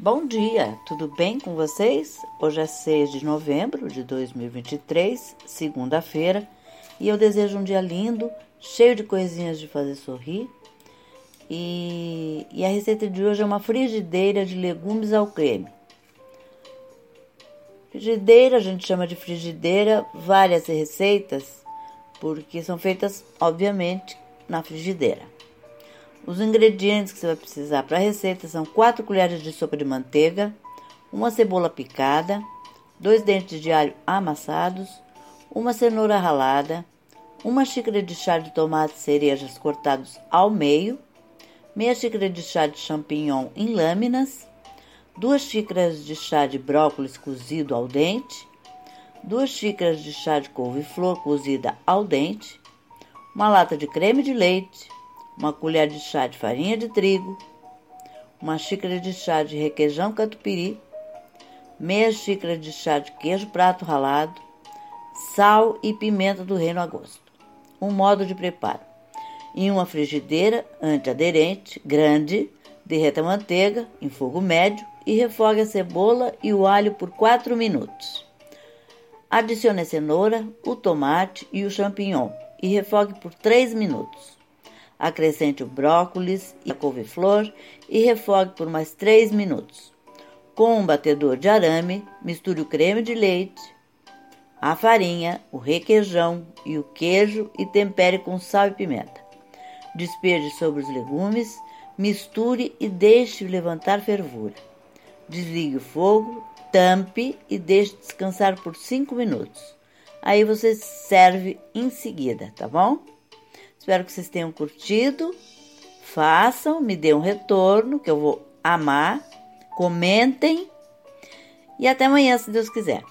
Bom dia, tudo bem com vocês? Hoje é 6 de novembro de 2023, segunda-feira, e eu desejo um dia lindo, cheio de coisinhas de fazer sorrir. E, e a receita de hoje é uma frigideira de legumes ao creme. Frigideira, a gente chama de frigideira, várias receitas, porque são feitas, obviamente, na frigideira. Os ingredientes que você vai precisar para a receita são 4 colheres de sopa de manteiga, uma cebola picada, dois dentes de alho amassados, uma cenoura ralada, uma xícara de chá de tomate e cerejas cortados ao meio, meia xícara de chá de champignon em lâminas, duas xícaras de chá de brócolis cozido ao dente, duas xícaras de chá de couve-flor cozida ao dente, uma lata de creme de leite, uma colher de chá de farinha de trigo, uma xícara de chá de requeijão catupiry, meia xícara de chá de queijo prato ralado, sal e pimenta do reino a gosto. Um modo de preparo. Em uma frigideira antiaderente grande, derreta a manteiga em fogo médio e refogue a cebola e o alho por 4 minutos. Adicione a cenoura, o tomate e o champignon e refogue por 3 minutos. Acrescente o brócolis e a couve-flor e refogue por mais 3 minutos. Com um batedor de arame, misture o creme de leite, a farinha, o requeijão e o queijo e tempere com sal e pimenta. Despeje sobre os legumes, misture e deixe levantar fervura. Desligue o fogo, tampe e deixe descansar por 5 minutos. Aí você serve em seguida, tá bom? Espero que vocês tenham curtido. Façam, me dê um retorno, que eu vou amar. Comentem. E até amanhã, se Deus quiser.